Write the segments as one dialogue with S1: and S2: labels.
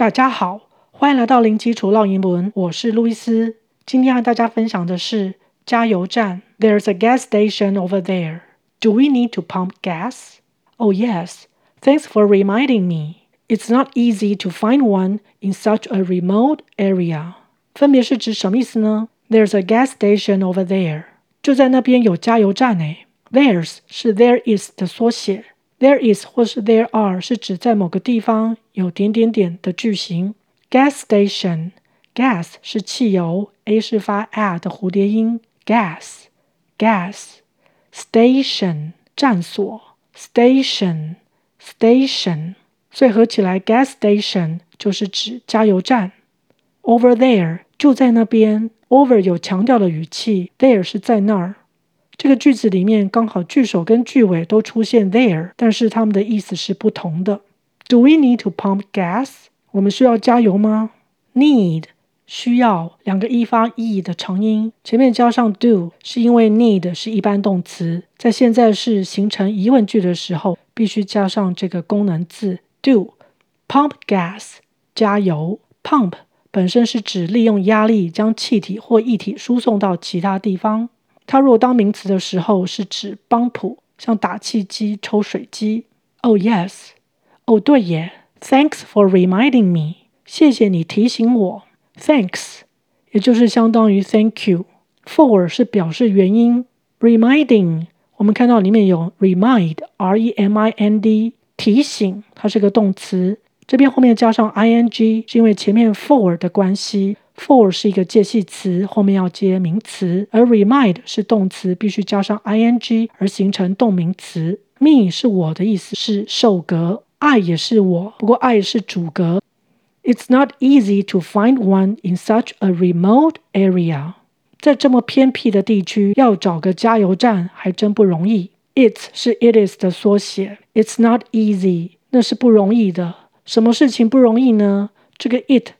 S1: 大家好，欢迎来到零基础绕英文，我是路易斯。今天和大家分享的是加油站。There's a gas station over there. Do we need to pump gas? Oh yes. Thanks for reminding me. It's not easy to find one in such a remote area. 分别是指什么意思呢？There's a gas station over there. 就在那边有加油站诶。There's 是 there is 的缩写。There is 或是 there are 是指在某个地方有点点点的句型。Gas station gas 是汽油，a 是发 a 的蝴蝶音。Gas gas station 站所，station station，所以合起来 gas station 就是指加油站。Over there 就在那边，over 有强调的语气，there 是在那儿。 这个句子里面刚好句首跟句尾都出现 there，但是它们的意思是不同的。Do we need to pump gas？我们需要加油吗？Need 需要两个一发 e 的长音，前面加上 do，是因为 need 是一般动词，在现在是形成疑问句的时候，必须加上这个功能字 do。Pump gas 加油，pump 本身是指利用压力将气体或液体输送到其他地方。它若当名词的时候，是指帮浦，像打气机、抽水机。Oh yes，哦对耶。Thanks for reminding me，谢谢你提醒我。Thanks，也就是相当于 Thank you。For 是表示原因。Reminding，我们看到里面有 remind，R-E-M-I-N-D，提醒，它是个动词。这边后面加上 ing，是因为前面 for 的关系。For 是一个介系词，后面要接名词，而 remind 是动词，必须加上 ing 而形成动名词。Me 是我的意思，是受格。I 也是我，不过 I 是主格。It's not easy to find one in such a remote area。在这么偏僻的地区，要找个加油站还真不容易。It 是 it is 的缩写。It's not easy，那是不容易的。什么事情不容易呢？这个 it。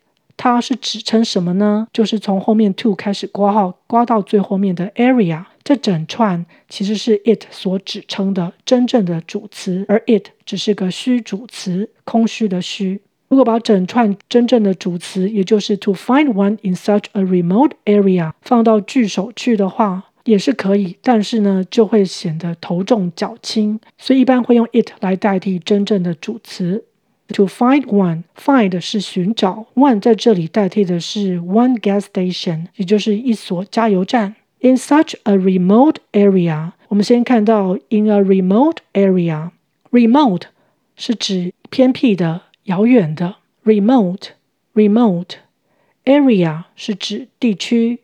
S1: 它是指称什么呢？就是从后面 to 开始括号，刮到最后面的 area，这整串其实是 it 所指称的真正的主词，而 it 只是个虚主词，空虚的虚。如果把整串真正的主词，也就是 to find one in such a remote area 放到句首去的话，也是可以，但是呢，就会显得头重脚轻，所以一般会用 it 来代替真正的主词。To find one，find 是寻找，one 在这里代替的是 one gas station，也就是一所加油站。In such a remote area，我们先看到 in a remote area，remote 是指偏僻的、遥远的。remote，remote，area 是指地区，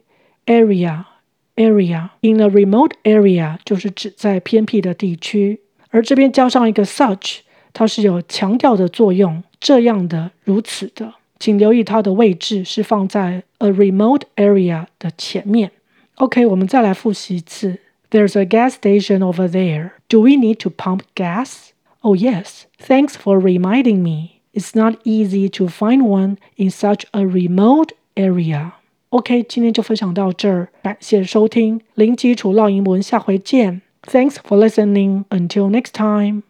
S1: area，area。In a remote area 就是指在偏僻的地区，而这边加上一个 such。 它是有强调的作用，这样的、如此的，请留意它的位置是放在 a remote area 的前面。OK，我们再来复习一次。There's a gas station over there. Do we need to pump gas? Oh yes. Thanks for reminding me. It's not easy to find one in such a remote area. OK，今天就分享到这儿，感谢收听零基础绕英文，下回见。Thanks for listening. Until next time.